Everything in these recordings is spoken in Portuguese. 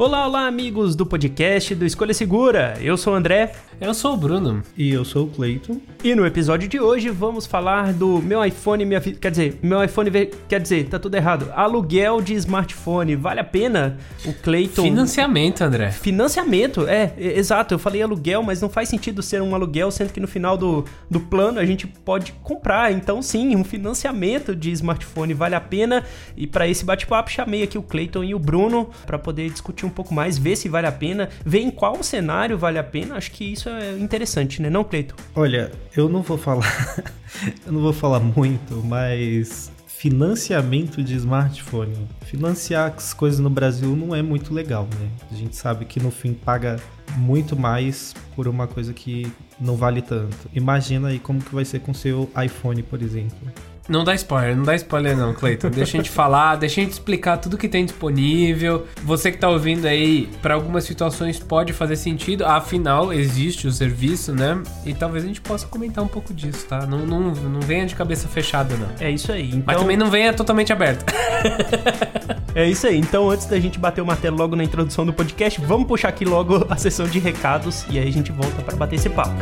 Olá, olá, amigos do podcast do Escolha Segura. Eu sou o André. Eu sou o Bruno. E eu sou o Cleiton. E no episódio de hoje vamos falar do meu iPhone, minha quer dizer, meu iPhone, quer dizer, tá tudo errado. Aluguel de smartphone, vale a pena? O Cleiton Financiamento, André. Financiamento, é, exato. Eu falei aluguel, mas não faz sentido ser um aluguel, sendo que no final do, do plano a gente pode comprar. Então, sim, um financiamento de smartphone vale a pena. E para esse bate-papo chamei aqui o Cleiton e o Bruno para poder discutir um um pouco mais, ver se vale a pena, ver em qual cenário vale a pena. Acho que isso é interessante, né, não, Cleito? Olha, eu não vou falar, eu não vou falar muito, mas financiamento de smartphone. Financiar as coisas no Brasil não é muito legal, né? A gente sabe que no fim paga muito mais por uma coisa que não vale tanto. Imagina aí como que vai ser com seu iPhone, por exemplo. Não dá spoiler, não dá spoiler não, Cleiton. Deixa a gente falar, deixa a gente explicar tudo que tem disponível. Você que tá ouvindo aí, para algumas situações pode fazer sentido, afinal existe o serviço, né? E talvez a gente possa comentar um pouco disso, tá? Não, não, não venha de cabeça fechada, não. É isso aí. Então... Mas também não venha totalmente aberto. é isso aí. Então, antes da gente bater o martelo logo na introdução do podcast, vamos puxar aqui logo a sessão de recados e aí a gente volta para bater esse papo.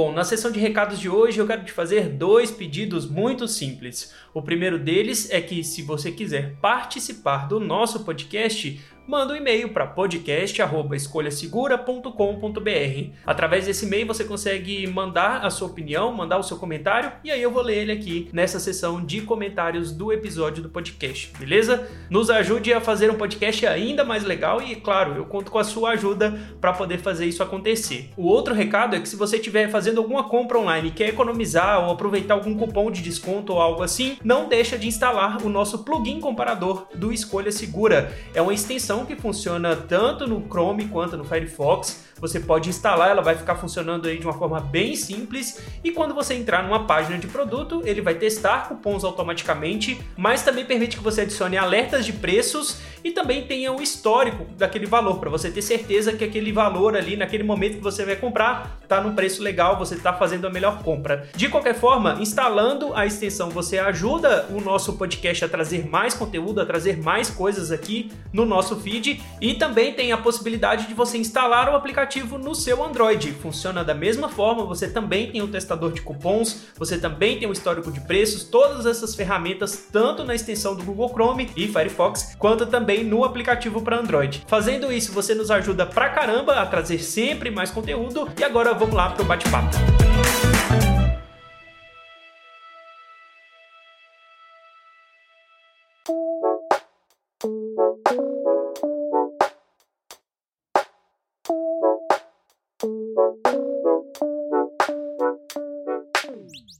Bom, na sessão de recados de hoje eu quero te fazer dois pedidos muito simples. O primeiro deles é que, se você quiser participar do nosso podcast, manda um e-mail para podcast@escolhasegura.com.br. Através desse e-mail você consegue mandar a sua opinião, mandar o seu comentário e aí eu vou ler ele aqui nessa sessão de comentários do episódio do podcast, beleza? Nos ajude a fazer um podcast ainda mais legal e, claro, eu conto com a sua ajuda para poder fazer isso acontecer. O outro recado é que se você estiver fazendo alguma compra online quer economizar ou aproveitar algum cupom de desconto ou algo assim, não deixa de instalar o nosso plugin comparador do Escolha Segura. É uma extensão que funciona tanto no Chrome quanto no Firefox você pode instalar, ela vai ficar funcionando aí de uma forma bem simples e quando você entrar numa página de produto, ele vai testar cupons automaticamente, mas também permite que você adicione alertas de preços e também tenha o histórico daquele valor para você ter certeza que aquele valor ali naquele momento que você vai comprar está no preço legal, você está fazendo a melhor compra. De qualquer forma, instalando a extensão você ajuda o nosso podcast a trazer mais conteúdo, a trazer mais coisas aqui no nosso feed e também tem a possibilidade de você instalar o aplicativo aplicativo no seu Android. Funciona da mesma forma, você também tem um testador de cupons, você também tem o um histórico de preços, todas essas ferramentas, tanto na extensão do Google Chrome e Firefox, quanto também no aplicativo para Android. Fazendo isso, você nos ajuda pra caramba a trazer sempre mais conteúdo. E agora vamos lá pro bate-papo.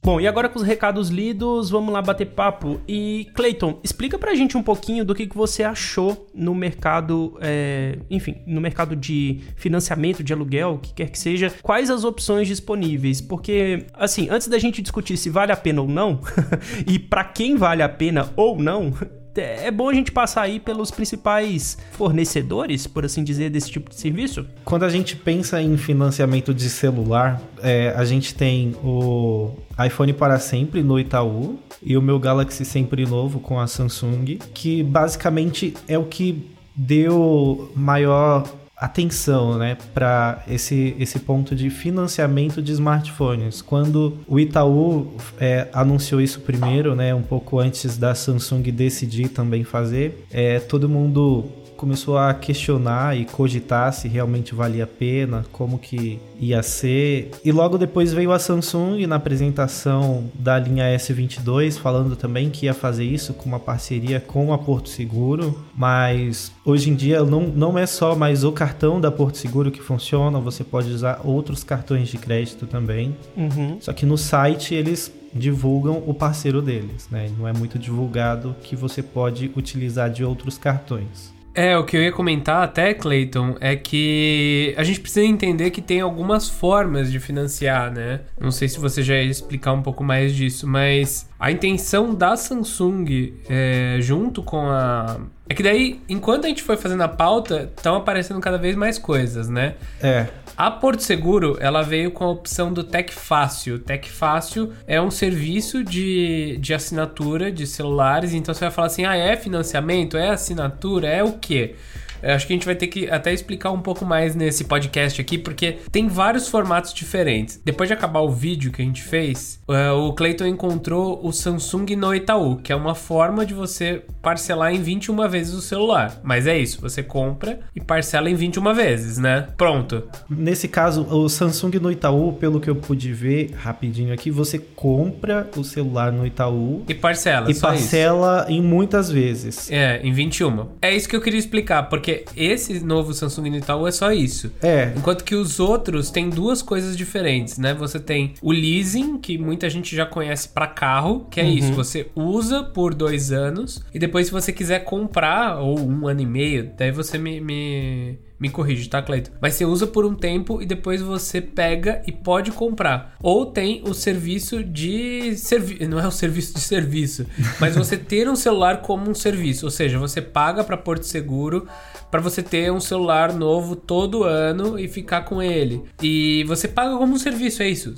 Bom, e agora com os recados lidos, vamos lá bater papo. E Clayton, explica pra gente um pouquinho do que, que você achou no mercado, é, enfim, no mercado de financiamento de aluguel, o que quer que seja, quais as opções disponíveis? Porque, assim, antes da gente discutir se vale a pena ou não, e para quem vale a pena ou não, é, é bom a gente passar aí pelos principais fornecedores, por assim dizer, desse tipo de serviço? Quando a gente pensa em financiamento de celular, é, a gente tem o iPhone para sempre no Itaú e o meu Galaxy sempre novo com a Samsung, que basicamente é o que deu maior atenção né, para esse, esse ponto de financiamento de smartphones. Quando o Itaú é, anunciou isso primeiro, né, um pouco antes da Samsung decidir também fazer, é, todo mundo começou a questionar e cogitar se realmente valia a pena, como que ia ser. E logo depois veio a Samsung na apresentação da linha S22, falando também que ia fazer isso com uma parceria com a Porto Seguro, mas hoje em dia não, não é só mais o cartão da Porto Seguro que funciona, você pode usar outros cartões de crédito também. Uhum. Só que no site eles divulgam o parceiro deles, né? Não é muito divulgado que você pode utilizar de outros cartões. É, o que eu ia comentar até, Clayton, é que a gente precisa entender que tem algumas formas de financiar, né? Não sei se você já ia explicar um pouco mais disso, mas a intenção da Samsung, é, junto com a. É que daí, enquanto a gente foi fazendo a pauta, estão aparecendo cada vez mais coisas, né? É. A Porto Seguro, ela veio com a opção do Tec Fácil. Tec Fácil é um serviço de, de assinatura de celulares, então você vai falar assim: ah, é financiamento? É assinatura? É o quê? Eu acho que a gente vai ter que até explicar um pouco mais nesse podcast aqui, porque tem vários formatos diferentes. Depois de acabar o vídeo que a gente fez, uh, o Clayton encontrou o Samsung no Itaú, que é uma forma de você parcelar em 21 vezes o celular. Mas é isso, você compra e parcela em 21 vezes, né? Pronto. Nesse caso, o Samsung no Itaú, pelo que eu pude ver rapidinho aqui, você compra o celular no Itaú E parcela, e só isso. parcela em muitas vezes. É, em 21. É isso que eu queria explicar, porque esse novo Samsung Itaú é só isso. É, Enquanto que os outros têm duas coisas diferentes, né? Você tem o leasing, que muita gente já conhece para carro, que é isso, você usa por dois anos e depois se você quiser comprar, ou um ano e meio, daí você me, me, me corrige, tá, Cleiton? Mas você usa por um tempo e depois você pega e pode comprar. Ou tem o serviço de serviço, não é o serviço de serviço, mas você ter um celular como um serviço, ou seja, você paga para Porto Seguro para você ter um celular novo todo ano e ficar com ele. E você paga como um serviço, é isso.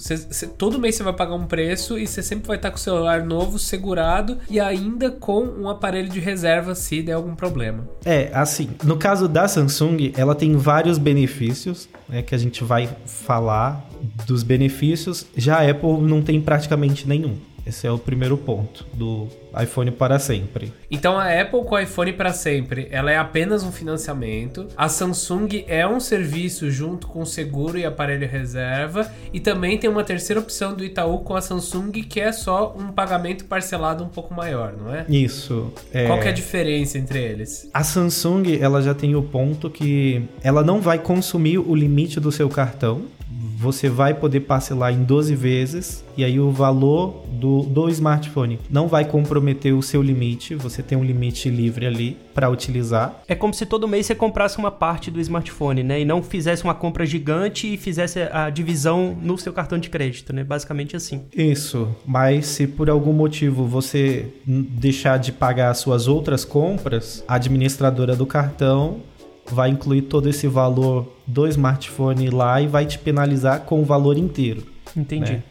Todo mês você vai pagar um preço e você sempre vai estar com o celular novo, segurado e ainda com um aparelho de reserva se der algum problema. é, assim, no caso da Samsung, ela tem vários benefícios, né, que a gente vai falar dos benefícios. Já a Apple não tem praticamente nenhum. Esse é o primeiro ponto do iPhone para sempre. Então a Apple com o iPhone para sempre, ela é apenas um financiamento. A Samsung é um serviço junto com seguro e aparelho reserva e também tem uma terceira opção do Itaú com a Samsung que é só um pagamento parcelado um pouco maior, não é? Isso. É... Qual que é a diferença entre eles? A Samsung, ela já tem o ponto que ela não vai consumir o limite do seu cartão. Você vai poder parcelar em 12 vezes e aí o valor do, do smartphone não vai comprometer o seu limite. Você tem um limite livre ali para utilizar. É como se todo mês você comprasse uma parte do smartphone, né? E não fizesse uma compra gigante e fizesse a divisão no seu cartão de crédito, né? Basicamente assim. Isso, mas se por algum motivo você deixar de pagar as suas outras compras, a administradora do cartão vai incluir todo esse valor do smartphone lá e vai te penalizar com o valor inteiro. Entendi. né?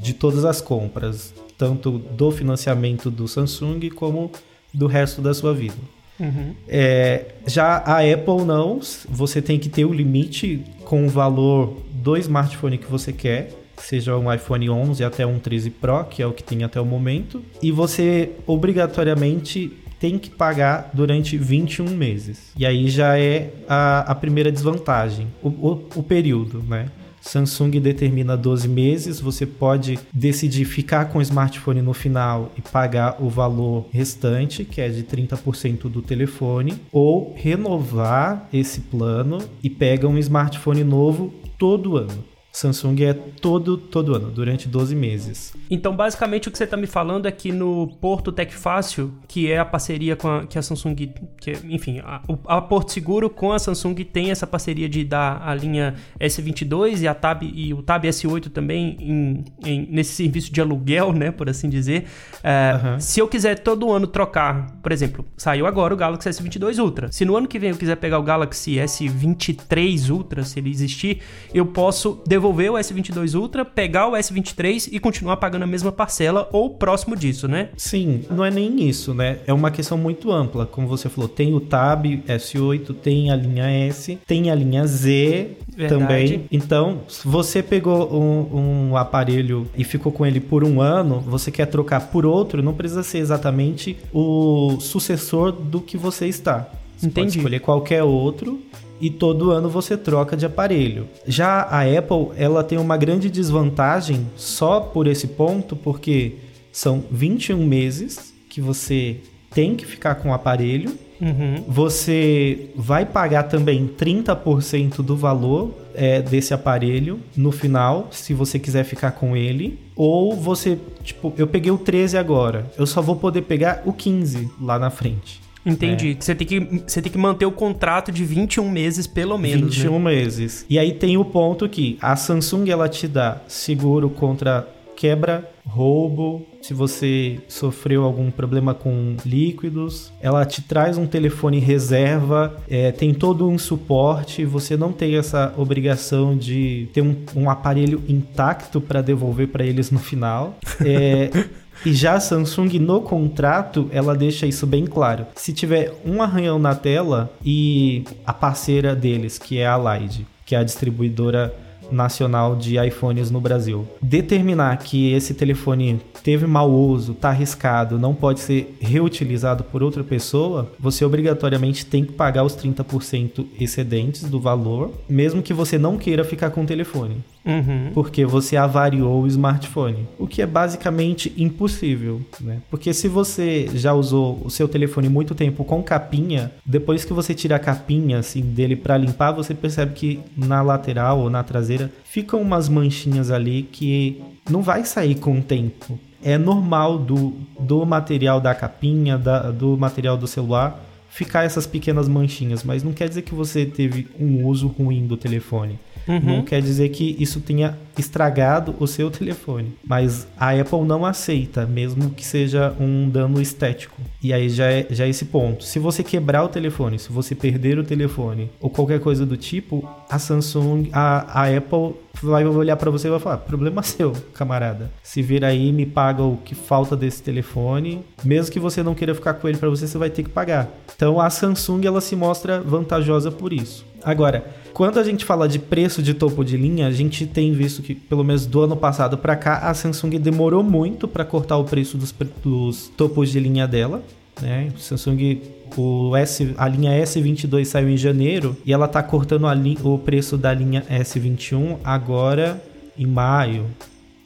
De todas as compras, tanto do financiamento do Samsung como do resto da sua vida. Uhum. É, já a Apple não, você tem que ter o limite com o valor do smartphone que você quer, seja um iPhone 11 até um 13 Pro, que é o que tem até o momento, e você obrigatoriamente tem que pagar durante 21 meses. E aí já é a, a primeira desvantagem, o, o, o período, né? Samsung determina 12 meses, você pode decidir ficar com o smartphone no final e pagar o valor restante, que é de 30% do telefone, ou renovar esse plano e pega um smartphone novo todo ano. Samsung é todo, todo ano, durante 12 meses. Então, basicamente, o que você está me falando é que no Porto Tec Fácil, que é a parceria com a, que a Samsung, que, enfim, a, a Porto Seguro com a Samsung tem essa parceria de dar a linha S22 e a Tab e o Tab S8 também em, em- nesse serviço de aluguel, né, por assim dizer. É, Aham. Se eu quiser todo ano trocar, por exemplo, saiu agora o Galaxy S22 Ultra. Se no ano que vem eu quiser pegar o Galaxy S23 Ultra, se ele existir, eu posso devolver o S22 Ultra, pegar o S23 e continuar pagando a mesma parcela ou próximo disso, né? Sim, não é nem isso, né? É uma questão muito ampla. Como você falou, tem o Tab S8, tem a linha S, tem a linha Z Verdade. também. Então, se você pegou um, um aparelho e ficou com ele por um ano, você quer trocar por outro, não precisa ser exatamente o sucessor do que você está. Você Entendi. pode escolher qualquer outro e todo ano você troca de aparelho. Já a Apple, ela tem uma grande desvantagem só por esse ponto, porque são 21 meses que você tem que ficar com o aparelho. Uhum. Você vai pagar também 30% do valor é, desse aparelho no final, se você quiser ficar com ele. Ou você, tipo, eu peguei o 13 agora, eu só vou poder pegar o 15 lá na frente. Entendi. Você, tem que, você tem que manter o contrato de 21 meses, pelo menos. 21 né? meses. E aí tem o ponto que a Samsung ela te dá seguro contra quebra, roubo, se você sofreu algum problema com líquidos, ela te traz um telefone reserva, é, tem todo um suporte, você não tem essa obrigação de ter um, um aparelho intacto para devolver para eles no final. É, E já a Samsung no contrato, ela deixa isso bem claro. Se tiver um arranhão na tela e a parceira deles, que é a Lide, que é a distribuidora nacional de iPhones no Brasil, determinar que esse telefone teve mau uso, tá arriscado, não pode ser reutilizado por outra pessoa, você obrigatoriamente tem que pagar os 30% excedentes do valor, mesmo que você não queira ficar com o telefone Uhum. porque você avariou o smartphone, o que é basicamente impossível, né? Porque se você já usou o seu telefone muito tempo com capinha, depois que você tira a capinha assim dele para limpar, você percebe que na lateral ou na traseira ficam umas manchinhas ali que não vai sair com o tempo. É normal do, do material da capinha, da, do material do celular ficar essas pequenas manchinhas, mas não quer dizer que você teve um uso ruim do telefone. Uhum. Não quer dizer que isso tenha estragado o seu telefone. Mas a Apple não aceita, mesmo que seja um dano estético. E aí já é, já é esse ponto. Se você quebrar o telefone, se você perder o telefone ou qualquer coisa do tipo, a Samsung, a, a Apple vai olhar para você e vai falar: problema seu, camarada. Se vir aí, me paga o que falta desse telefone. Mesmo que você não queira ficar com ele para você, você vai ter que pagar. Então a Samsung ela se mostra vantajosa por isso. Agora, quando a gente fala de preço de topo de linha, a gente tem visto que, pelo menos do ano passado para cá, a Samsung demorou muito para cortar o preço dos, dos topos de linha dela. Né? Samsung, o S, a linha S22 saiu em janeiro e ela tá cortando li, o preço da linha S21 agora em maio,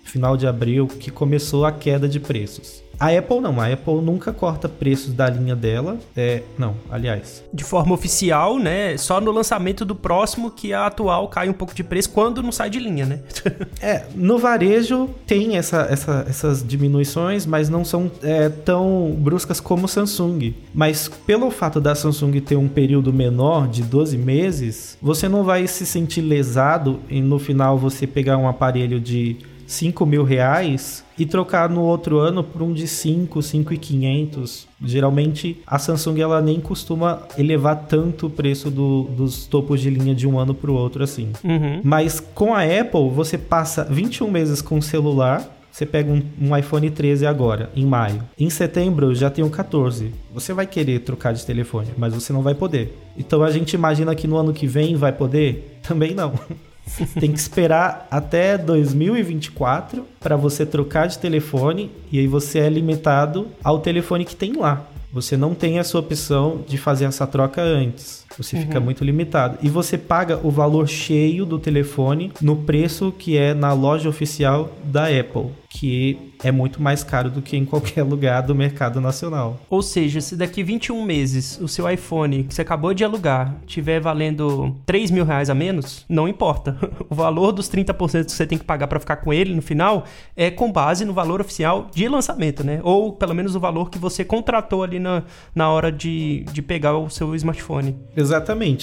final de abril, que começou a queda de preços. A Apple não, a Apple nunca corta preços da linha dela. É, não, aliás. De forma oficial, né? Só no lançamento do próximo que a atual cai um pouco de preço quando não sai de linha, né? é, no varejo tem essa, essa, essas diminuições, mas não são é, tão bruscas como Samsung. Mas pelo fato da Samsung ter um período menor de 12 meses, você não vai se sentir lesado e no final você pegar um aparelho de 5 mil reais e trocar no outro ano por um de 5, 5,500. Geralmente a Samsung ela nem costuma elevar tanto o preço do, dos topos de linha de um ano para o outro assim. Uhum. Mas com a Apple você passa 21 meses com o celular. Você pega um, um, iPhone 13 agora, em maio. Em setembro já tem o 14. Você vai querer trocar de telefone, mas você não vai poder. Então a gente imagina que no ano que vem vai poder? Também não. Tem que esperar até 2024 para você trocar de telefone e aí você é limitado ao telefone que tem lá. Você não tem essa opção de fazer essa troca antes. Você uhum. fica muito limitado. E você paga o valor cheio do telefone no preço que é na loja oficial da Apple, que é muito mais caro do que em qualquer lugar do mercado nacional. Ou seja, se daqui 21 meses o seu iPhone que você acabou de alugar tiver valendo 3 mil reais a menos, não importa. O valor dos 30% que você tem que pagar para ficar com ele no final é com base no valor oficial de lançamento, né? Ou pelo menos o valor que você contratou ali na, na hora de, de pegar o seu smartphone. Exatamente.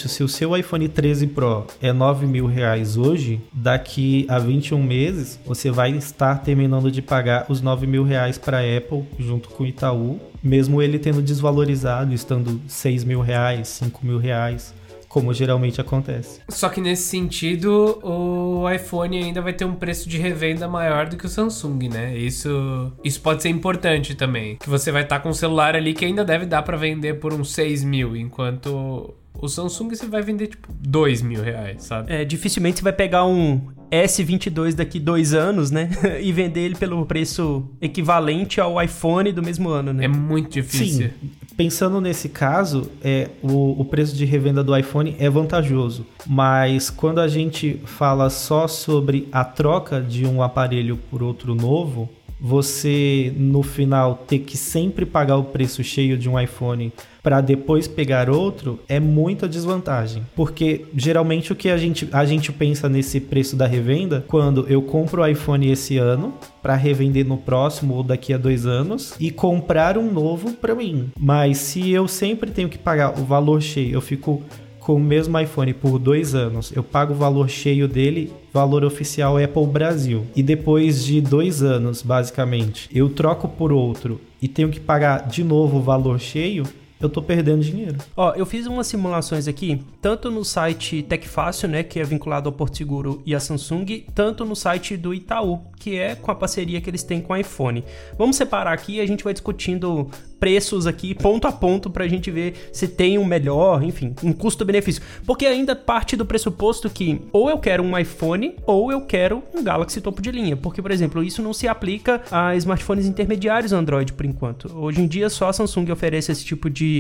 Se o seu iPhone 13 Pro é 9 mil reais hoje, daqui a 21 meses você vai estar terminando de pagar os 9 mil reais para a Apple junto com o Itaú, mesmo ele tendo desvalorizado, estando 6 mil reais, 5 mil reais como geralmente acontece. Só que nesse sentido, o iPhone ainda vai ter um preço de revenda maior do que o Samsung, né? Isso, isso pode ser importante também. Que você vai estar tá com um celular ali que ainda deve dar para vender por uns 6 mil, enquanto O Samsung você vai vender tipo 2 mil reais, sabe? É, dificilmente você vai pegar um S22 daqui dois anos, né? e vender ele pelo preço equivalente ao iPhone do mesmo ano, né? É muito difícil. Sim, pensando nesse caso, é, o, o preço de revenda do iPhone é vantajoso. Mas quando a gente fala só sobre a troca de um aparelho por outro novo, você no final ter que sempre pagar o preço cheio de um iPhone para depois pegar outro é muita desvantagem. Porque geralmente o que a gente, a gente pensa nesse preço da revenda quando eu compro o iPhone esse ano para revender no próximo ou daqui a dois anos e comprar um novo para mim. Mas se eu sempre tenho que pagar o valor cheio, eu fico com o mesmo iPhone por dois anos, eu pago o valor cheio dele, valor oficial Apple Brasil. E depois de dois anos, basicamente, eu troco por outro e tenho que pagar de novo o valor cheio, eu tô perdendo dinheiro. Ó, eu fiz umas simulações aqui, tanto no site TecFácil, né, que é vinculado ao Porto Seguro e à Samsung, tanto no site do Itaú, que é com a parceria que eles têm com o iPhone. Vamos separar aqui e a gente vai discutindo preços aqui, ponto a ponto, pra gente ver se tem um melhor, enfim, um custo-benefício. Porque ainda parte do pressuposto que ou eu quero um iPhone ou eu quero um Galaxy topo de linha. Porque, por exemplo, isso não se aplica a smartphones intermediários Android por enquanto. Hoje em dia só a Samsung oferece esse tipo de,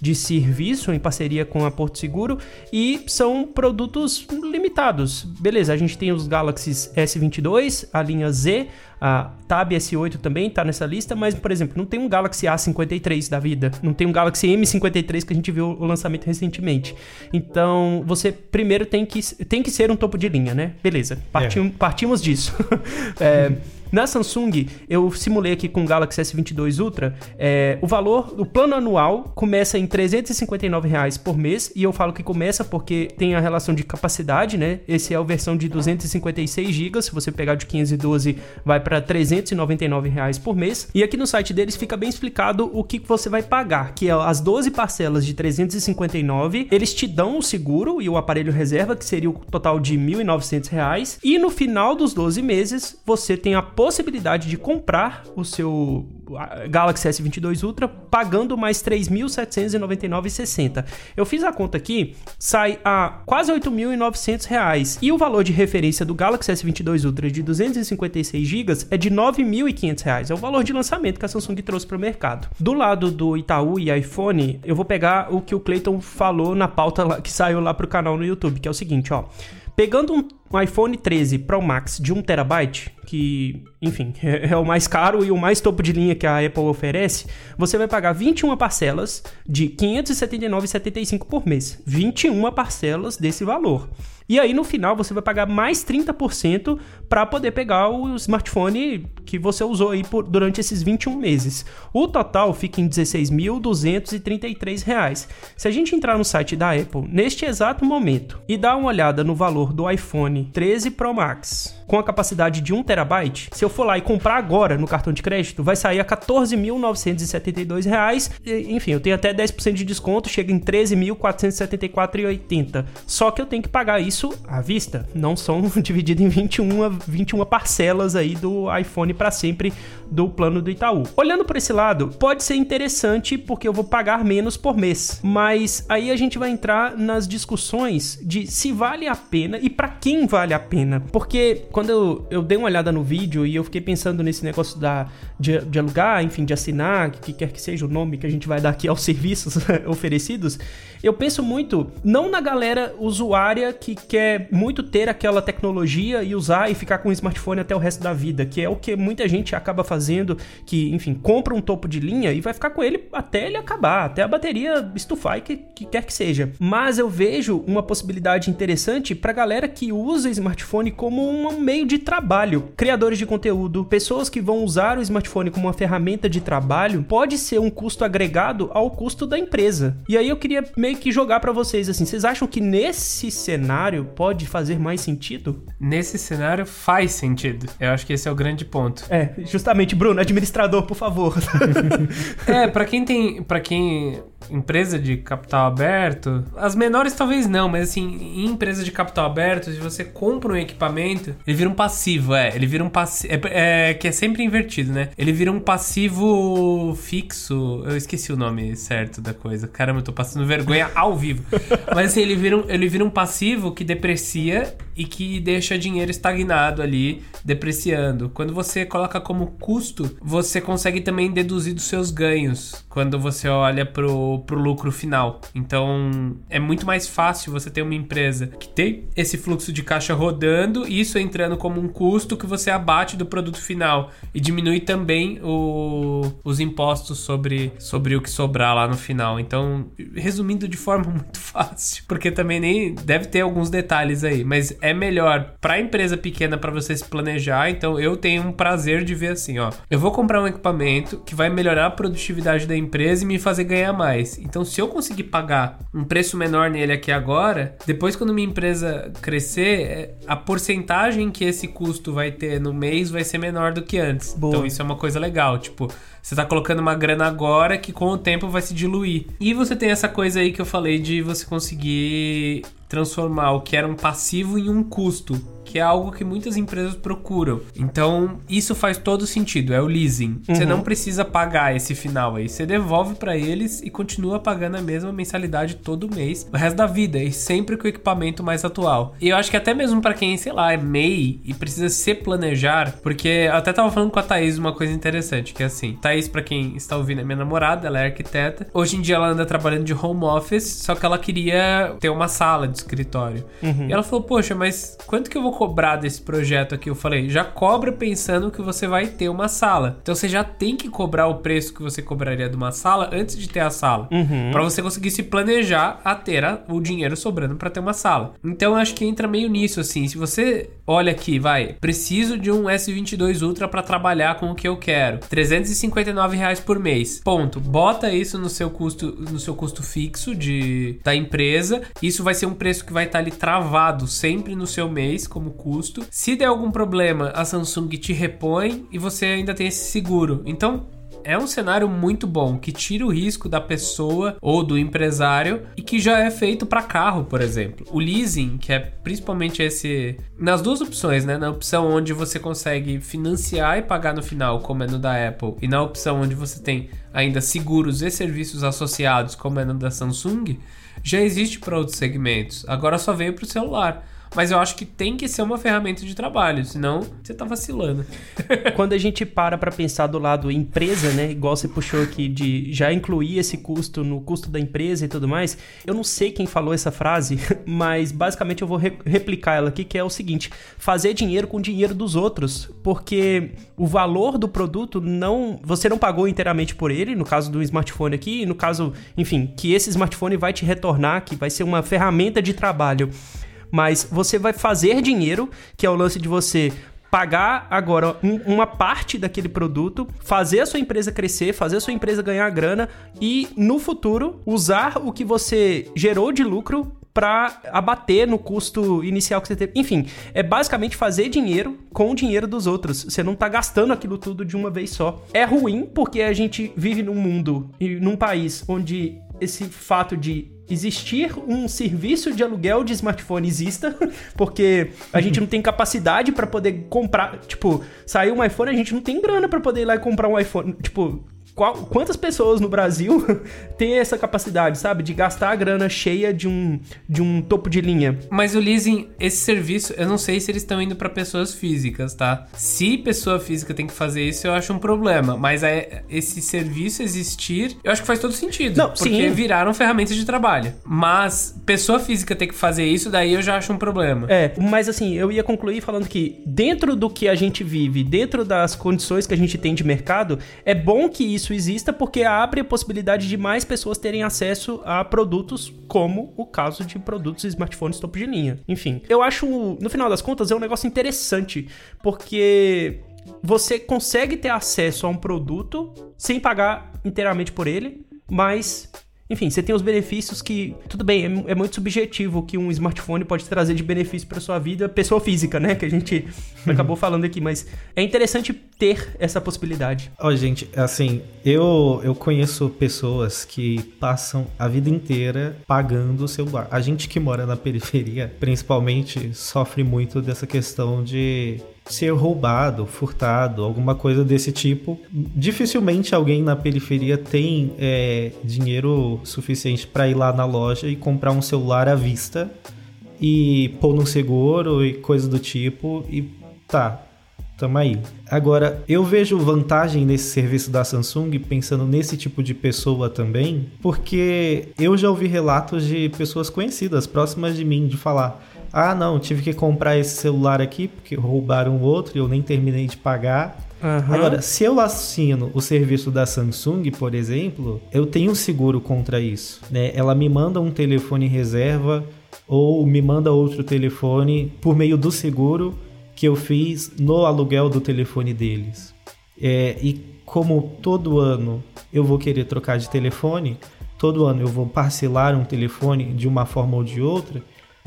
de serviço em parceria com a Porto Seguro e são produtos limitados. Beleza, a gente tem os Galaxy S22, a linha Z, a Tab S8 também está nessa lista, mas, por exemplo, não tem um Galaxy A53 da vida, não tem um Galaxy M53 que a gente viu o lançamento recentemente. Então, você primeiro tem que, tem que ser um topo de linha, né? Beleza, partim, é. partimos disso. é, na Samsung, eu simulei aqui com o Galaxy S22 Ultra, é, o valor, o plano anual começa em 359 reais por mês, e eu falo que começa porque tem a relação de capacidade, né? Esse é a versão de 256 GB, se você pegar de 512 vai para 399 reais por mês. E aqui no site deles fica bem explicado o que você vai pagar, que é as 12 parcelas de 359, eles te dão o seguro e o aparelho reserva, que seria o total de 1.900 reais, e no final dos 12 meses você tem a possibilidade de comprar o seu Galaxy S22 Ultra pagando mais 3.799,60. Eu fiz a conta aqui, sai a quase 8.900 reais. E o valor de referência do Galaxy S22 Ultra de 256 GB é de 9.500 reais. É o valor de lançamento que a Samsung trouxe para o mercado. Do lado do Itaú e iPhone, eu vou pegar o que o Clayton falou na pauta que saiu lá para o canal no YouTube, que é o seguinte, ó. Pegando um um iPhone 13 Pro Max de 1TB, que, enfim, é, o mais caro e o mais topo de linha que a Apple oferece, você vai pagar 21 parcelas de R$ 579,75 por mês. 21 parcelas desse valor. E aí no final você vai pagar mais 30% para poder pegar o smartphone que você usou aí por, durante esses 21 meses. O total fica em R$ 16.233. Se a gente entrar no site da Apple neste exato momento e dar uma olhada no valor do iPhone 13 Pro Max com a capacidade de 1 terabyte, se eu for lá e comprar agora no cartão de crédito, vai sair a R$ 14.972. Enfim, eu tenho até 10% de desconto, chega em R$ 13.474,80. Só que eu tenho que pagar isso à vista, não são divididos em 21, 21 parcelas aí do iPhone para sempre do plano do Itaú. Olhando por esse lado, pode ser interessante porque eu vou pagar menos por mês, mas aí a gente vai entrar nas discussões de se vale a pena e para quem vale a pena, porque quando eu, eu dei uma olhada no vídeo e eu fiquei pensando nesse negócio da, de, de alugar, enfim, de assinar, que, que quer que seja o nome que a gente vai dar aqui aos serviços oferecidos, eu penso muito, não na galera usuária que quer muito ter aquela tecnologia e usar e ficar com o smartphone até o resto da vida, que é o que muita gente acaba fazendo, que, enfim, compra um topo de linha e vai ficar com ele até ele acabar, até a bateria estufar e que, que quer que seja. Mas eu vejo uma possibilidade interessante para galera que usa smartphone como um meio de trabalho. Criadores de conteúdo, pessoas que vão usar o smartphone como uma ferramenta de trabalho, pode ser um custo agregado ao custo da empresa. E aí eu queria meio que jogar para vocês assim, vocês acham que nesse cenário pode fazer mais sentido? Nesse cenário faz sentido. Eu acho que esse é o grande ponto. É, justamente, Bruno, administrador, por favor. é, para quem tem, para quem empresa de capital aberto, as menores talvez não, mas assim, em empresa de capital aberto, se você compra um equipamento, ele vira um passivo, é. Ele vira um passivo. É, é, que é sempre invertido, né? Ele vira um passivo fixo. Eu esqueci o nome certo da coisa. Caramba, eu tô passando vergonha ao vivo. Mas assim, ele vira um, ele vira um passivo que deprecia e que deixa dinheiro estagnado ali, depreciando. Quando você coloca como custo, você consegue também deduzir dos seus ganhos quando você olha pro, pro lucro final. Então é muito mais fácil você ter uma empresa que tem esse fluxo de caixa rodando, isso entrando como um custo que você abate do produto final e diminui também o, os impostos sobre, sobre o que sobrar lá no final. Então, resumindo de forma muito fácil, porque também nem deve ter alguns detalhes aí, mas é melhor para empresa pequena para você se planejar. Então, eu tenho um prazer de ver assim, ó, eu vou comprar um equipamento que vai melhorar a produtividade da empresa e me fazer ganhar mais. Então, se eu conseguir pagar um preço menor nele aqui agora, depois quando minha empresa crescer, a porcentagem que esse custo vai ter no mês vai ser menor do que antes. Boa. Então, isso é uma coisa legal, tipo, você tá colocando uma grana agora que com o tempo vai se diluir. E você tem essa coisa aí que eu falei de você conseguir transformar o que era um passivo em um custo que é algo que muitas empresas procuram. Então, isso faz todo sentido, é o leasing. Uhum. Você não precisa pagar esse final aí, você devolve para eles e continua pagando a mesma mensalidade todo mês, o resto da vida, e sempre com o equipamento mais atual. E eu acho que até mesmo para quem, sei lá, é MEI e precisa se planejar, porque eu até tava falando com a Thaís uma coisa interessante, que é assim, Thaís, para quem está ouvindo, é minha namorada, ela é arquiteta. Hoje em dia ela anda trabalhando de home office, só que ela queria ter uma sala de escritório. Uhum. E ela falou: Poxa, mas quanto que eu vou cobrar desse projeto aqui? Eu falei: Já cobra pensando que você vai ter uma sala. Então você já tem que cobrar o preço que você cobraria de uma sala antes de ter a sala. Uhum. para você conseguir se planejar a ter a, o dinheiro sobrando para ter uma sala. Então eu acho que entra meio nisso assim. Se você olha aqui, vai, preciso de um S22 Ultra para trabalhar com o que eu quero. 359 reais por mês. Ponto. Bota isso no seu custo, no seu custo fixo de da empresa. Isso vai ser um preço que vai estar tá ali travado sempre no seu mês como custo. Se der algum problema, a Samsung te repõe e você ainda tem esse seguro. Então, é um cenário muito bom que tira o risco da pessoa ou do empresário e que já é feito para carro, por exemplo. O leasing, que é principalmente esse nas duas opções, né? Na opção onde você consegue financiar e pagar no final, como é no da Apple, e na opção onde você tem ainda seguros e serviços associados, como é no da Samsung, já existe para outros segmentos. Agora só veio para o celular. Mas eu acho que tem que ser uma ferramenta de trabalho, senão você tá vacilando. Quando a gente para para pensar do lado empresa, né, igual você puxou aqui de já incluir esse custo no custo da empresa e tudo mais, eu não sei quem falou essa frase, mas basicamente eu vou re replicar ela aqui, que é o seguinte: fazer dinheiro com dinheiro dos outros, porque o valor do produto não, você não pagou inteiramente por ele, no caso do smartphone aqui, no caso, enfim, que esse smartphone vai te retornar, que vai ser uma ferramenta de trabalho mas você vai fazer dinheiro, que é o lance de você pagar agora um, uma parte daquele produto, fazer a sua empresa crescer, fazer a sua empresa ganhar grana e no futuro usar o que você gerou de lucro para abater no custo inicial que você teve. Enfim, é basicamente fazer dinheiro com o dinheiro dos outros. Você não tá gastando aquilo tudo de uma vez só. É ruim porque a gente vive num mundo e num país onde esse fato de existir um serviço de aluguel de smartphone exista, porque a gente não tem capacidade para poder comprar, tipo, sair um iPhone, a gente não tem grana para poder ir lá e comprar um iPhone, tipo, qual, quantas pessoas no Brasil têm essa capacidade, sabe? De gastar a grana cheia de um, de um topo de linha. Mas o leasing, esse serviço, eu não sei se eles estão indo para pessoas físicas, tá? Se pessoa física tem que fazer isso, eu acho um problema. Mas é, esse serviço existir, eu acho que faz todo sentido. Não, porque sim. viraram ferramentas de trabalho. Mas pessoa física ter que fazer isso, daí eu já acho um problema. É, mas assim, eu ia concluir falando que dentro do que a gente vive, dentro das condições que a gente tem de mercado, é bom que isso isso exista porque abre a possibilidade de mais pessoas terem acesso a produtos como o caso de produtos e smartphones topo de linha. Enfim, eu acho, no final das contas, é um negócio interessante porque você consegue ter acesso a um produto sem pagar inteiramente por ele, mas enfim, você tem os benefícios que, tudo bem, é, é muito subjetivo o que um smartphone pode trazer de benefício para sua vida, pessoa física, né? Que a gente acabou falando aqui, mas é interessante ter essa possibilidade. Ó, oh, gente, assim, eu, eu conheço pessoas que passam a vida inteira pagando o celular. A gente que mora na periferia, principalmente, sofre muito dessa questão de ser roubado, furtado, alguma coisa desse tipo. Dificilmente alguém na periferia tem é, dinheiro suficiente para ir lá na loja e comprar um celular à vista e pôr no seguro e coisa do tipo e tá. Tamo aí. Agora, eu vejo vantagem nesse serviço da Samsung, pensando nesse tipo de pessoa também, porque eu já ouvi relatos de pessoas conhecidas, próximas de mim, de falar: ah, não, tive que comprar esse celular aqui porque roubaram o outro e eu nem terminei de pagar. Uhum. Agora, se eu assino o serviço da Samsung, por exemplo, eu tenho seguro contra isso. Né? Ela me manda um telefone reserva ou me manda outro telefone por meio do seguro que eu fiz no aluguel do telefone deles. É, e como todo ano eu vou querer trocar de telefone, todo ano eu vou parcelar um telefone de uma forma ou de outra,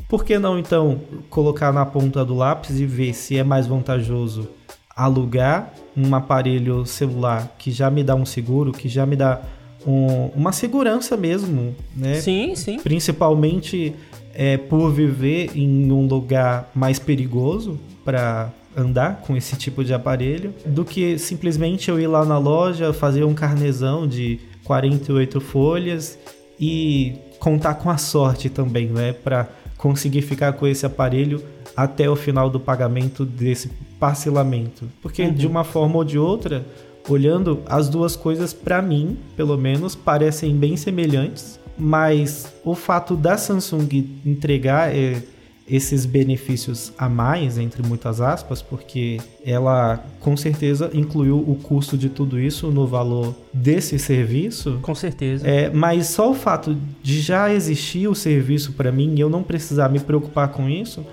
por que não então colocar na ponta do lápis e ver se é mais vantajoso alugar um aparelho celular que já me dá um seguro, que já me dá um, uma segurança mesmo, né? Sim, sim. Principalmente é, por viver em um lugar mais perigoso para andar com esse tipo de aparelho, do que simplesmente eu ir lá na loja, fazer um carnezão de 48 folhas e contar com a sorte também, né? Para conseguir ficar com esse aparelho até o final do pagamento desse parcelamento. Porque uhum. de uma forma ou de outra, olhando as duas coisas para mim, pelo menos, parecem bem semelhantes, mas o fato da Samsung entregar é, esses benefícios a mais, entre muitas aspas, porque ela com certeza incluiu o custo de tudo isso no valor desse serviço. Com certeza. É, mas só o fato de já existir o serviço para mim e eu não precisar me preocupar com isso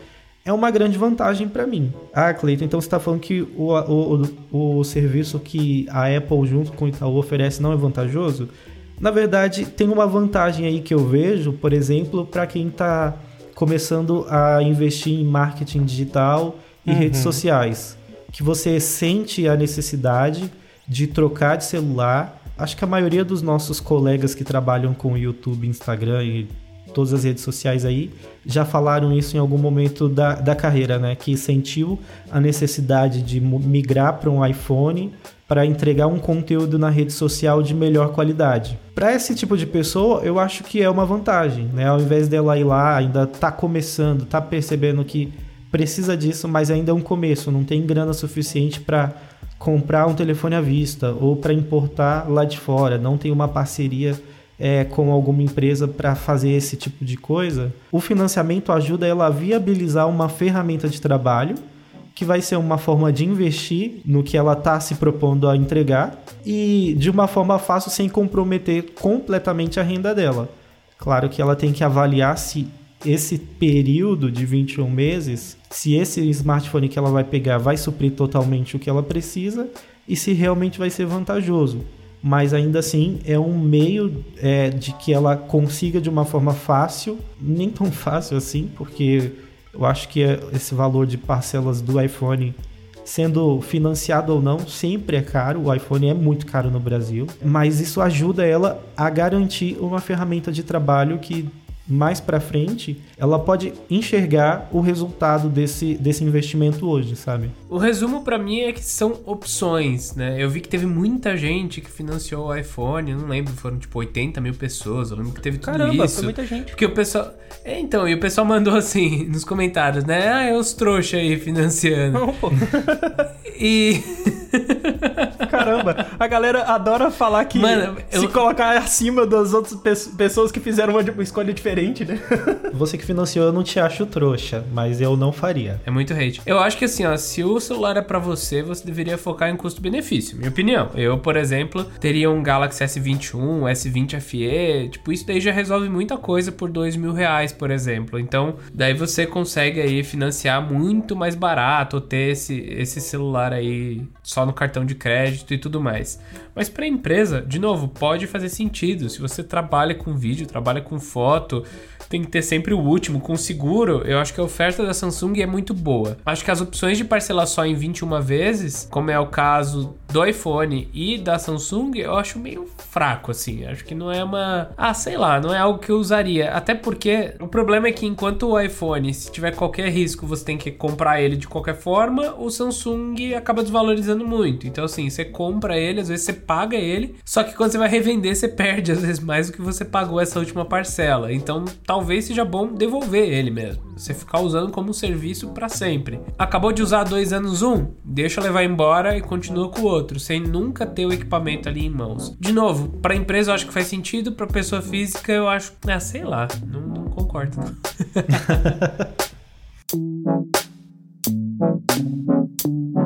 é uma grande vantagem para mim. Ah, Cleiton, então você está falando que o, o, o, o serviço que a Apple junto com o Itaú oferece não é vantajoso? Na verdade, tem uma vantagem aí que eu vejo, por exemplo, para quem está começando a investir em marketing digital e uhum. redes sociais, que você sente a necessidade de trocar de celular. Acho que a maioria dos nossos colegas que trabalham com YouTube, Instagram e todas as redes sociais aí já falaram isso em algum momento da, da carreira, né? Que sentiu a necessidade de migrar para um iPhone para entregar um conteúdo na rede social de melhor qualidade. Para esse tipo de pessoa, eu acho que é uma vantagem, né? Ao invés dela ir lá, ainda tá começando, tá percebendo que precisa disso, mas ainda é um começo, não tem grana suficiente para comprar um telefone à vista ou para importar lá de fora, não tem uma parceria é, com alguma empresa para fazer esse tipo de coisa. O financiamento ajuda ela a viabilizar uma ferramenta de trabalho que vai ser uma forma de investir no que ela está se propondo a entregar e de uma forma fácil sem comprometer completamente a renda dela. Claro que ela tem que avaliar se esse período de 21 meses, se esse smartphone que ela vai pegar vai suprir totalmente o que ela precisa e se realmente vai ser vantajoso. Mas ainda assim é um meio é, de que ela consiga de uma forma fácil, nem tão fácil assim, porque eu acho que esse valor de parcelas do iPhone, sendo financiado ou não, sempre é caro. O iPhone é muito caro no Brasil, mas isso ajuda ela a garantir uma ferramenta de trabalho que mais para frente, ela pode enxergar o resultado desse, desse investimento hoje, sabe? O resumo para mim é que são opções, né? Eu vi que teve muita gente que financiou o iPhone, eu não lembro, foram tipo 80 mil pessoas, eu lembro que teve tudo Caramba, isso. foi muita gente. Porque o pessoal... É, então, e o pessoal mandou assim, nos comentários, né? Ah, é os trouxa aí financiando. Não, pô. e... Caramba, a galera adora falar que Mano, se eu... colocar acima das outras pessoas que fizeram uma escolha diferente, né? Você que financiou, eu não te acho trouxa, mas eu não faria. É muito hate. Eu acho que assim, ó, se o celular é para você, você deveria focar em custo-benefício, minha opinião. Eu, por exemplo, teria um Galaxy S21, S20 FE, tipo, isso daí já resolve muita coisa por dois mil reais, por exemplo. Então, daí você consegue aí financiar muito mais barato, ou ter esse, esse celular aí só no cartão de crédito e tudo mais. Mas para empresa, de novo, pode fazer sentido. Se você trabalha com vídeo, trabalha com foto, tem que ter sempre o último. Com seguro, eu acho que a oferta da Samsung é muito boa. Acho que as opções de parcelar só em 21 vezes, como é o caso do iPhone e da Samsung, eu acho meio fraco, assim. Acho que não é uma. Ah, sei lá, não é algo que eu usaria. Até porque o problema é que enquanto o iPhone, se tiver qualquer risco, você tem que comprar ele de qualquer forma, o Samsung acaba desvalorizando muito. Então, assim, você compra ele, às vezes você paga ele, só que quando você vai revender, você perde, às vezes, mais do que você pagou essa última parcela. Então, talvez seja bom devolver ele mesmo. Você ficar usando como um serviço para sempre. Acabou de usar dois anos um? Deixa levar embora e continua com o outro, sem nunca ter o equipamento ali em mãos. De novo, para empresa eu acho que faz sentido, para pessoa física eu acho, ah, sei lá, não, não concordo. Não.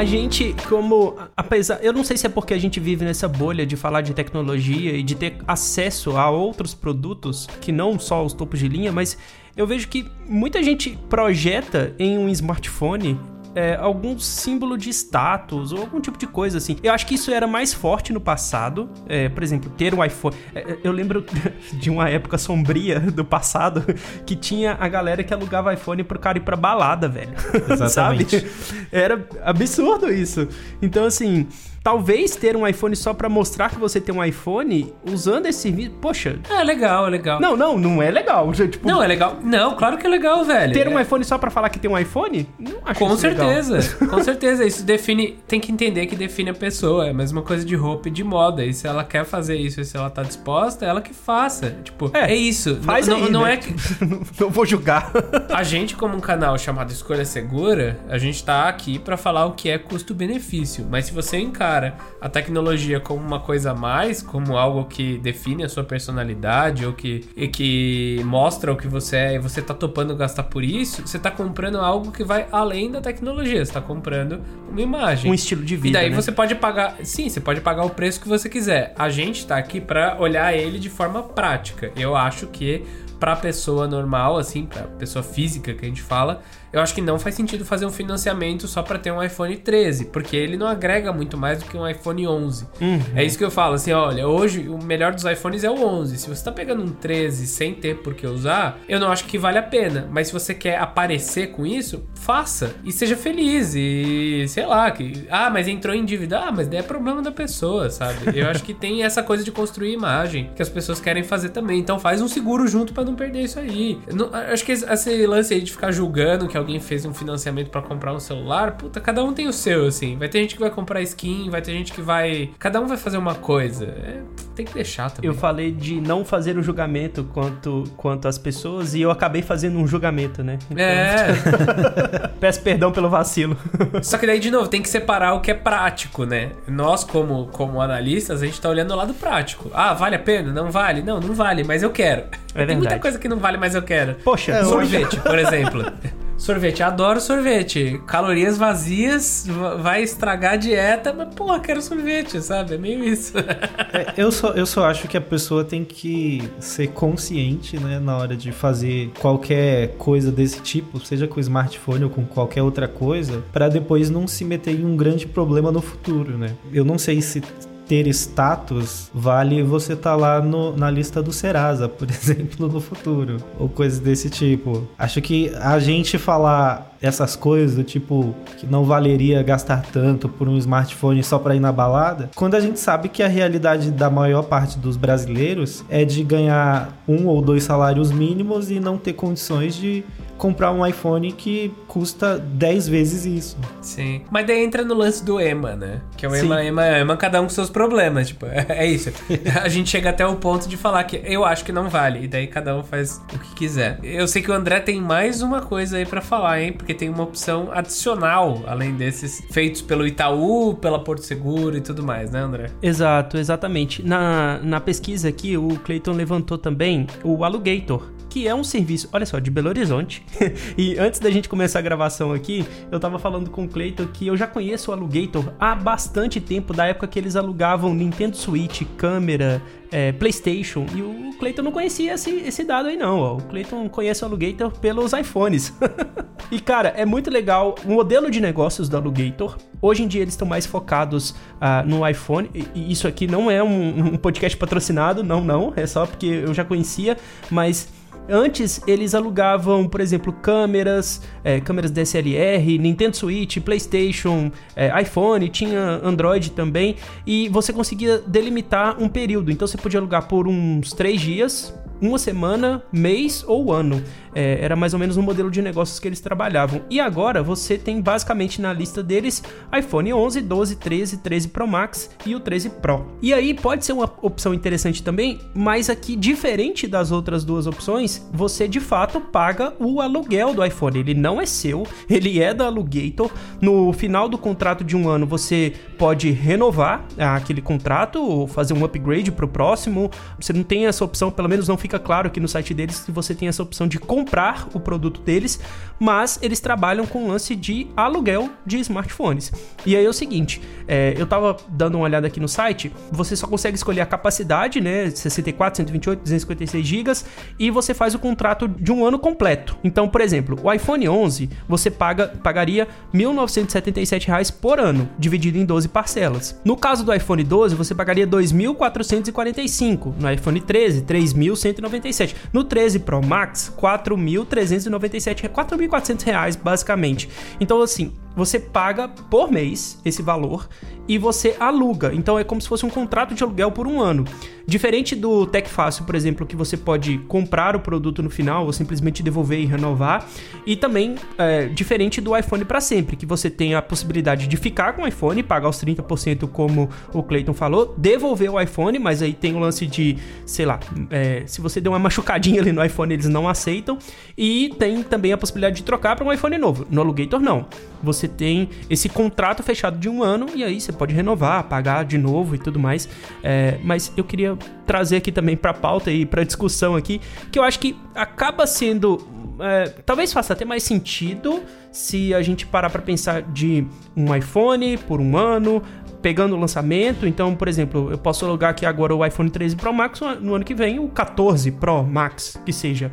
a gente, como. Apesar. Eu não sei se é porque a gente vive nessa bolha de falar de tecnologia e de ter acesso a outros produtos que não só os topos de linha, mas eu vejo que muita gente projeta em um smartphone é, algum símbolo de status ou algum tipo de coisa assim. Eu acho que isso era mais forte no passado. É, por exemplo, ter um iPhone. É, é eu lembro de uma época sombria do passado que tinha a galera que alugava iPhone pro cara ir pra balada, velho. Exatamente. Sabe? Era absurdo isso. Então, assim. Talvez ter um iPhone só para mostrar que você tem um iPhone usando esse serviço. Poxa. É legal, é legal. Não, não, não é legal. Tipo, não, é legal. Não, claro que é legal, velho. Ter é. um iPhone só para falar que tem um iPhone? Não acho Com certeza. Legal. Com certeza. Isso define. Tem que entender que define a pessoa. É a mesma coisa de roupa e de moda. E se ela quer fazer isso e se ela tá disposta, ela que faça. Tipo, é, é isso. Faz não, aí, não né? é que. não vou julgar. a gente, como um canal chamado Escolha Segura, a gente tá aqui para falar o que é custo-benefício. Mas se você encara a tecnologia tecnologia como uma coisa a mais, como algo que define a sua personalidade ou que, e que mostra o que você é e você tá topando gastar por isso, você tá comprando algo que vai além da tecnologia. Você tá comprando uma imagem. Um estilo de vida. E daí né? você pode pagar. Sim, você pode pagar o preço que você quiser. A gente tá aqui para olhar ele de forma prática. Eu acho que para pessoa normal, assim, para pessoa física que a gente fala, eu acho que não faz sentido fazer um financiamento só para ter um iPhone 13, porque ele não agrega muito mais do que um iPhone 11. Uhum. É isso que eu falo, assim, olha, hoje o melhor dos iPhones é o 11. Se você tá pegando um 13 sem ter por que usar, eu não acho que vale a pena. Mas se você quer aparecer com isso, faça e seja feliz e sei lá, que ah, mas entrou em dívida, ah, mas daí é problema da pessoa, sabe? Eu acho que tem essa coisa de construir imagem que as pessoas querem fazer também. Então faz um seguro junto para não perder isso aí. Não, acho que esse lance aí de ficar julgando que alguém fez um financiamento para comprar um celular, puta, cada um tem o seu, assim. Vai ter gente que vai comprar skin, vai ter gente que vai. Cada um vai fazer uma coisa. É, tem que deixar também. Eu falei de não fazer o julgamento quanto, quanto as pessoas e eu acabei fazendo um julgamento, né? Então... É. Peço perdão pelo vacilo. Só que daí, de novo, tem que separar o que é prático, né? Nós, como, como analistas, a gente tá olhando o lado prático. Ah, vale a pena? Não vale? Não, não vale, mas eu quero. É tem muita coisa que não vale, mas eu quero. Poxa, é, sorvete, hoje... por exemplo. Sorvete, adoro sorvete. Calorias vazias, vai estragar a dieta, mas pô, quero sorvete, sabe? É meio isso. é, eu, só, eu só acho que a pessoa tem que ser consciente, né, na hora de fazer qualquer coisa desse tipo, seja com smartphone ou com qualquer outra coisa, para depois não se meter em um grande problema no futuro, né? Eu não sei se ter status vale você estar tá lá no, na lista do Serasa, por exemplo, no futuro, ou coisas desse tipo. Acho que a gente falar essas coisas do tipo que não valeria gastar tanto por um smartphone só para ir na balada, quando a gente sabe que a realidade da maior parte dos brasileiros é de ganhar um ou dois salários mínimos e não ter condições de comprar um iPhone que custa 10 vezes isso. Sim. Mas daí entra no lance do EMA, né? Que é o EMA, EMA, EMA, cada um com seus problemas. Tipo, é, é isso. a gente chega até o ponto de falar que eu acho que não vale. E daí cada um faz o que quiser. Eu sei que o André tem mais uma coisa aí para falar, hein? Porque tem uma opção adicional, além desses feitos pelo Itaú, pela Porto Seguro e tudo mais, né, André? Exato, exatamente. Na, na pesquisa aqui, o Clayton levantou também o Alugator que é um serviço, olha só, de Belo Horizonte. e antes da gente começar a gravação aqui, eu tava falando com o Cleiton que eu já conheço o Alugator há bastante tempo, da época que eles alugavam Nintendo Switch, câmera, é, PlayStation. E o Cleiton não conhecia esse, esse dado aí, não. Ó. O Cleiton conhece o Alugator pelos iPhones. e cara, é muito legal o modelo de negócios do Alugator. Hoje em dia eles estão mais focados uh, no iPhone. E isso aqui não é um, um podcast patrocinado, não, não. É só porque eu já conhecia, mas Antes, eles alugavam, por exemplo, câmeras, é, câmeras DSLR, Nintendo Switch, PlayStation, é, iPhone, tinha Android também, e você conseguia delimitar um período. Então, você podia alugar por uns três dias, uma semana, mês ou ano. É, era mais ou menos o modelo de negócios que eles trabalhavam. E agora você tem basicamente na lista deles iPhone 11, 12, 13, 13 Pro Max e o 13 Pro. E aí pode ser uma opção interessante também, mas aqui diferente das outras duas opções, você de fato paga o aluguel do iPhone. Ele não é seu, ele é da Alugator. No final do contrato de um ano você pode renovar aquele contrato ou fazer um upgrade para o próximo. Você não tem essa opção, pelo menos não fica claro aqui no site deles que você tem essa opção de o produto deles, mas eles trabalham com lance de aluguel de smartphones. E aí é o seguinte, é, eu tava dando uma olhada aqui no site, você só consegue escolher a capacidade, né, 64, 128, 256 GB, e você faz o contrato de um ano completo. Então, por exemplo, o iPhone 11, você paga, pagaria R$ 1.977 por ano, dividido em 12 parcelas. No caso do iPhone 12, você pagaria 2.445, no iPhone 13, 3.197, no 13 Pro Max, 4.397, 4.000 1.400 reais, basicamente. Então, assim, você paga por mês esse valor e você aluga. Então é como se fosse um contrato de aluguel por um ano. Diferente do Tech Fácil, por exemplo, que você pode comprar o produto no final ou simplesmente devolver e renovar. E também é, diferente do iPhone para sempre, que você tem a possibilidade de ficar com o iPhone, pagar os 30% como o Clayton falou, devolver o iPhone, mas aí tem o lance de, sei lá, é, se você deu uma machucadinha ali no iPhone, eles não aceitam. E tem também a possibilidade de trocar para um iPhone novo. No Alugator, não. Você tem esse contrato fechado de um ano e aí você pode renovar, pagar de novo e tudo mais. É, mas eu queria trazer aqui também para pauta e para discussão aqui que eu acho que acaba sendo é, talvez faça até mais sentido se a gente parar para pensar de um iPhone por um ano, pegando o lançamento. Então, por exemplo, eu posso alugar aqui agora o iPhone 13 Pro Max no ano que vem, o 14 Pro Max, que seja.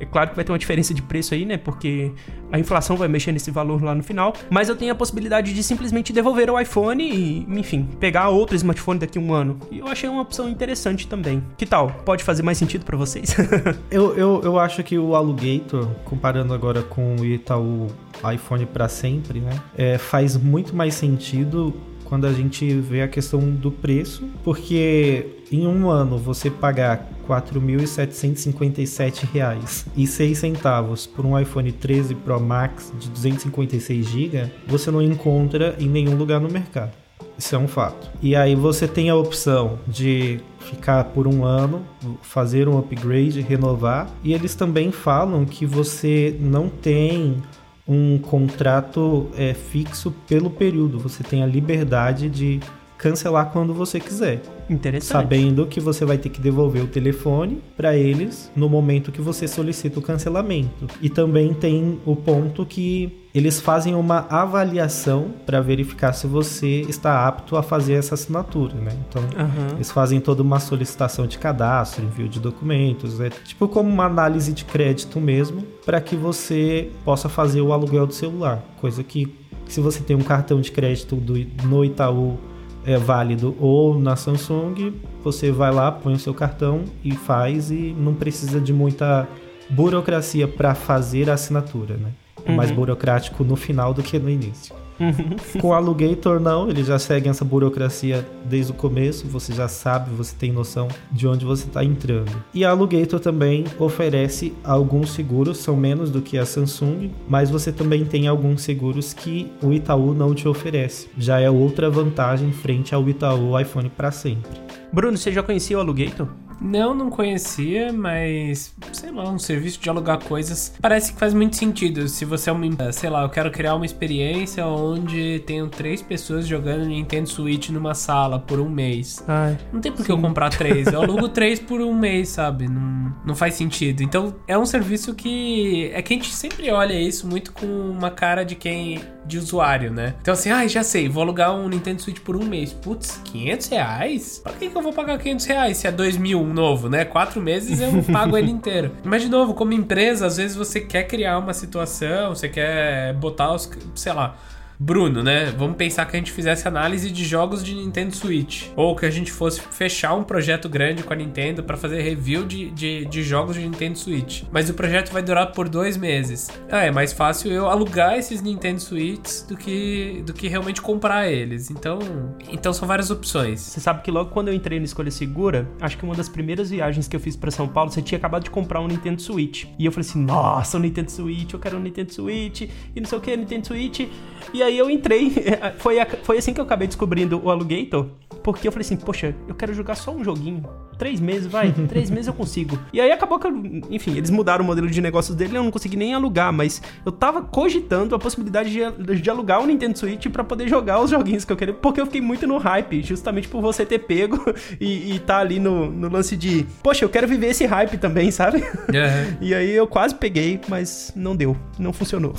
É claro que vai ter uma diferença de preço aí, né? Porque a inflação vai mexer nesse valor lá no final. Mas eu tenho a possibilidade de simplesmente devolver o iPhone e, enfim, pegar outro smartphone daqui a um ano. E eu achei uma opção interessante também. Que tal? Pode fazer mais sentido para vocês? eu, eu, eu acho que o Alugator, comparando agora com o Itaú iPhone para sempre, né? É, faz muito mais sentido quando a gente vê a questão do preço, porque em um ano você pagar R$ 4.757,06 e centavos por um iPhone 13 Pro Max de 256 GB, você não encontra em nenhum lugar no mercado. Isso é um fato. E aí você tem a opção de ficar por um ano, fazer um upgrade, renovar. E eles também falam que você não tem um contrato é, fixo pelo período. Você tem a liberdade de cancelar quando você quiser. Interessante. Sabendo que você vai ter que devolver o telefone para eles no momento que você solicita o cancelamento. E também tem o ponto que eles fazem uma avaliação para verificar se você está apto a fazer essa assinatura, né? Então, uhum. eles fazem toda uma solicitação de cadastro, envio de documentos, é tipo como uma análise de crédito mesmo, para que você possa fazer o aluguel do celular, coisa que se você tem um cartão de crédito do, no Itaú é válido ou na Samsung, você vai lá, põe o seu cartão e faz e não precisa de muita burocracia para fazer a assinatura, né? É mais uhum. burocrático no final do que no início. Com o Alugator, não, eles já seguem essa burocracia desde o começo, você já sabe, você tem noção de onde você está entrando. E a Alugator também oferece alguns seguros, são menos do que a Samsung, mas você também tem alguns seguros que o Itaú não te oferece. Já é outra vantagem frente ao Itaú iPhone para sempre. Bruno, você já conhecia o Alugator? Não, não conhecia, mas sei lá, um serviço de alugar coisas parece que faz muito sentido. Se você é uma, sei lá, eu quero criar uma experiência onde tenho três pessoas jogando Nintendo Switch numa sala por um mês. Ai, Não tem por que eu comprar três. Eu alugo três por um mês, sabe? Não, não faz sentido. Então é um serviço que. É que a gente sempre olha isso muito com uma cara de quem. De usuário, né? Então assim, ai, já sei, vou alugar um Nintendo Switch por um mês. Putz, 500 reais? Pra que, que eu vou pagar 500 reais se é 2 mil um novo, né? Quatro meses eu pago ele inteiro. Mas de novo, como empresa, às vezes você quer criar uma situação, você quer botar os. sei lá. Bruno, né? Vamos pensar que a gente fizesse análise de jogos de Nintendo Switch. Ou que a gente fosse fechar um projeto grande com a Nintendo para fazer review de, de, de, jogos de Nintendo Switch. Mas o projeto vai durar por dois meses. Ah, é mais fácil eu alugar esses Nintendo Switches do que, do que realmente comprar eles. Então, então são várias opções. Você sabe que logo quando eu entrei no Escolha Segura, acho que uma das primeiras viagens que eu fiz para São Paulo, você tinha acabado de comprar um Nintendo Switch. E eu falei assim: nossa, um Nintendo Switch, eu quero um Nintendo Switch, e não sei o que, Nintendo Switch. E aí eu entrei, foi, foi assim que eu acabei descobrindo o Alugator, porque eu falei assim, poxa, eu quero jogar só um joguinho. Três meses, vai, três meses eu consigo. E aí acabou que eu, enfim, eles mudaram o modelo de negócios dele, eu não consegui nem alugar, mas eu tava cogitando a possibilidade de, de alugar o Nintendo Switch para poder jogar os joguinhos que eu queria, porque eu fiquei muito no hype, justamente por você ter pego e, e tá ali no, no lance de, poxa, eu quero viver esse hype também, sabe? Uhum. e aí eu quase peguei, mas não deu, não funcionou.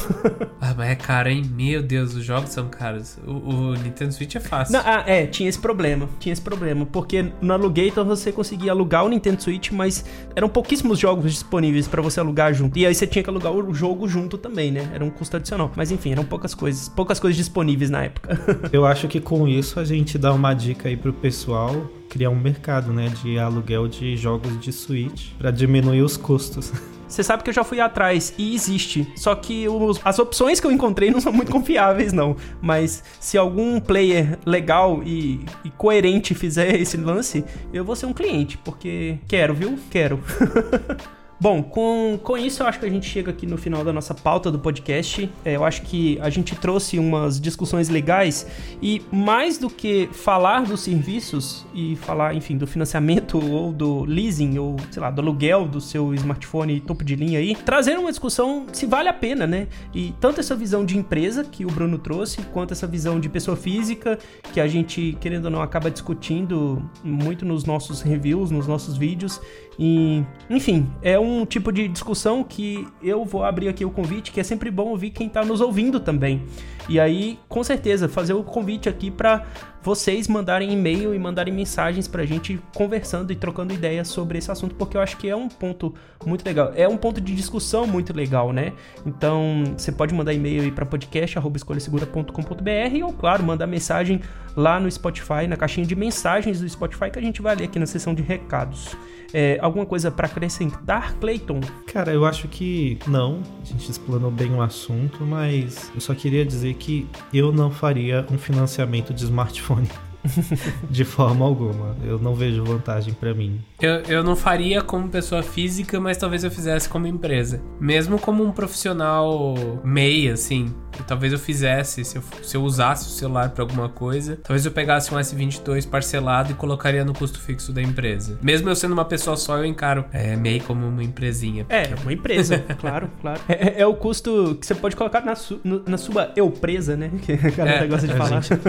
ah, mas é caro, hein? Meu Deus, os jogos são caros. O, o Nintendo Switch é fácil. Não, ah, é, tinha esse problema. Tinha esse problema. Porque no Alugator você conseguia alugar o Nintendo Switch, mas eram pouquíssimos jogos disponíveis para você alugar junto. E aí você tinha que alugar o jogo junto também, né? Era um custo adicional. Mas enfim, eram poucas coisas. Poucas coisas disponíveis na época. Eu acho que com isso a gente dá uma dica aí pro pessoal criar um mercado, né, de aluguel de jogos de Switch para diminuir os custos. Você sabe que eu já fui atrás e existe. Só que os, as opções que eu encontrei não são muito confiáveis, não. Mas se algum player legal e, e coerente fizer esse lance, eu vou ser um cliente, porque quero, viu? Quero. Bom, com, com isso eu acho que a gente chega aqui no final da nossa pauta do podcast. É, eu acho que a gente trouxe umas discussões legais e mais do que falar dos serviços e falar, enfim, do financiamento ou do leasing ou, sei lá, do aluguel do seu smartphone topo de linha aí, trazer uma discussão se vale a pena, né? E tanto essa visão de empresa que o Bruno trouxe, quanto essa visão de pessoa física que a gente, querendo ou não, acaba discutindo muito nos nossos reviews, nos nossos vídeos. E, enfim, é um tipo de discussão que eu vou abrir aqui o convite, que é sempre bom ouvir quem está nos ouvindo também. E aí, com certeza, fazer o convite aqui para vocês mandarem e-mail e mandarem mensagens pra gente conversando e trocando ideias sobre esse assunto, porque eu acho que é um ponto muito legal. É um ponto de discussão muito legal, né? Então, você pode mandar e-mail aí para podcast@escolhasegura.com.br ou claro, mandar mensagem lá no Spotify, na caixinha de mensagens do Spotify que a gente vai ler aqui na seção de recados. É, alguma coisa para acrescentar, Clayton? Cara, eu acho que não. A gente explanou bem o assunto, mas eu só queria dizer que eu não faria um financiamento de smartphone de forma alguma. Eu não vejo vantagem para mim. Eu, eu não faria como pessoa física, mas talvez eu fizesse como empresa. Mesmo como um profissional MEI, assim. Talvez eu fizesse, se eu, se eu usasse o celular para alguma coisa, talvez eu pegasse um S22 parcelado e colocaria no custo fixo da empresa. Mesmo eu sendo uma pessoa só, eu encaro é, MEI como uma empresinha. É, uma empresa, claro, claro. É, é, o custo que você pode colocar na, su, na sua eu presa, né? Que a galera é, gosta de falar. Gente,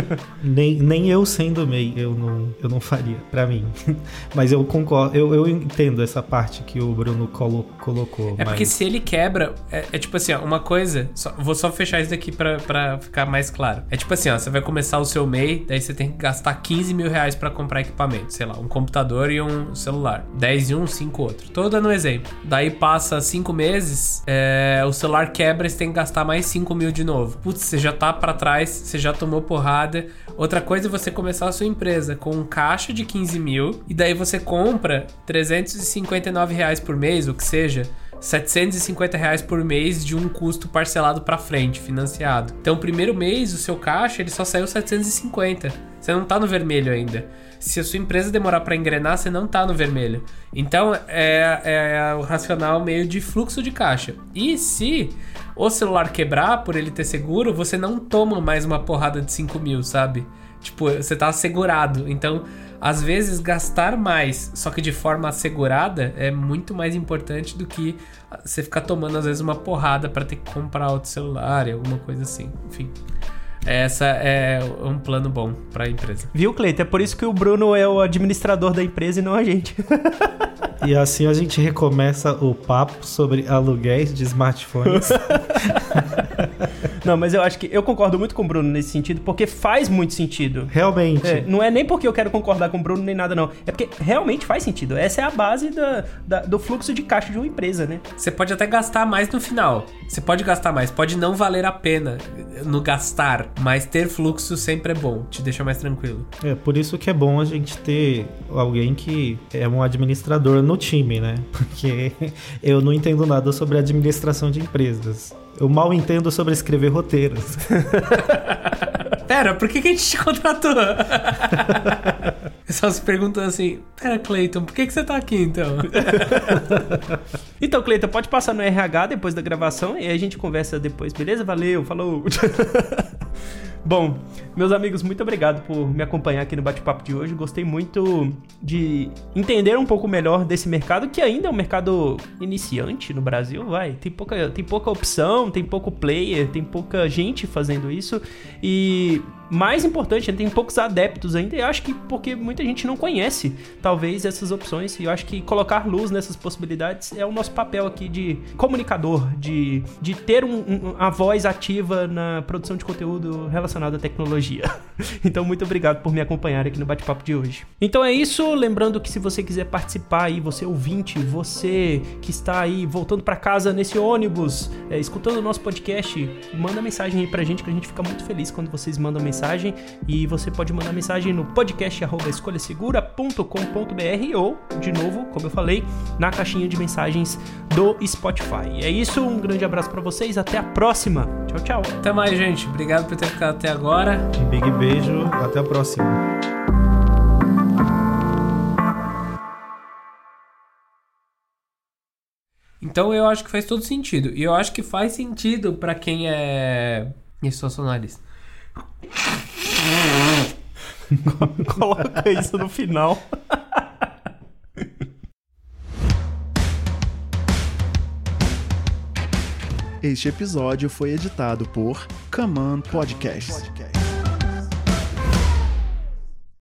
nem, nem eu sendo MEI, eu não, eu não faria, para mim. Mas eu concordo, eu, eu entendo essa parte que o Bruno colo, colocou. É mas... porque se ele quebra, é, é tipo assim, ó, uma coisa, só, vou só fechar isso aqui pra, pra ficar mais claro. É tipo assim, ó, você vai começar o seu MEI, daí você tem que gastar 15 mil reais pra comprar equipamento. Sei lá, um computador e um celular. 10 e um, 5 outro. Tô dando um exemplo. Daí passa 5 meses, é, o celular quebra e você tem que gastar mais 5 mil de novo. Putz, você já tá pra trás, você já tomou porrada. Outra coisa é você começar a sua empresa com um caixa de 15 mil e daí você compra 359 reais por mês, o que seja 750 reais por mês de um custo parcelado para frente, financiado. Então, o primeiro mês, o seu caixa, ele só saiu 750. Você não tá no vermelho ainda. Se a sua empresa demorar para engrenar, você não tá no vermelho. Então, é, é o racional meio de fluxo de caixa. E se o celular quebrar por ele ter seguro, você não toma mais uma porrada de 5 mil, sabe? Tipo, você tá assegurado. Então, às vezes, gastar mais, só que de forma assegurada, é muito mais importante do que você ficar tomando, às vezes, uma porrada para ter que comprar outro celular e alguma coisa assim. Enfim. Essa é um plano bom para a empresa. Viu, Cleiton? É por isso que o Bruno é o administrador da empresa e não a gente. E assim a gente recomeça o papo sobre aluguéis de smartphones. Não, mas eu acho que eu concordo muito com o Bruno nesse sentido, porque faz muito sentido. Realmente. É, não é nem porque eu quero concordar com o Bruno nem nada, não. É porque realmente faz sentido. Essa é a base da, da- do fluxo de caixa de uma empresa, né? Você pode até gastar mais no final. Você pode gastar mais, pode não valer a pena no gastar, mas ter fluxo sempre é bom, te deixa mais tranquilo. É por isso que é bom a gente ter alguém que é um administrador no time, né? Porque eu não entendo nada sobre administração de empresas. Eu mal entendo sobre escrever roteiros. Pera, por que, que a gente te contratou? Só se perguntando assim, pera, Clayton, por que, que você tá aqui então? Então, Cleiton, pode passar no RH depois da gravação e a gente conversa depois, beleza? Valeu, falou! Bom, meus amigos, muito obrigado por me acompanhar aqui no bate-papo de hoje. Gostei muito de entender um pouco melhor desse mercado, que ainda é um mercado iniciante no Brasil, vai. Tem pouca, tem pouca opção, tem pouco player, tem pouca gente fazendo isso. E mais importante, tem poucos adeptos ainda. E eu acho que porque muita gente não conhece, talvez, essas opções. E eu acho que colocar luz nessas possibilidades é o nosso papel aqui de comunicador, de, de ter um, um- a voz ativa na produção de conteúdo relacionado à tecnologia. Então, muito obrigado por me acompanhar aqui no bate-papo de hoje. Então é isso. Lembrando que se você quiser participar aí, você ouvinte, você que está aí voltando para casa nesse ônibus, é, escutando o nosso podcast, manda mensagem aí pra gente que a gente fica muito feliz quando vocês mandam mensagem. E você pode mandar mensagem no podcast@escolhasegura.com.br ou, de novo, como eu falei, na caixinha de mensagens do Spotify. É isso, um grande abraço pra vocês, até a próxima. Tchau, tchau. Até mais, gente. Obrigado por ter ficado até agora. Um big beijo, até a próxima. Então eu acho que faz todo sentido. E eu acho que faz sentido pra quem é. Nariz. Coloca isso no final. Este episódio foi editado por Command Podcast.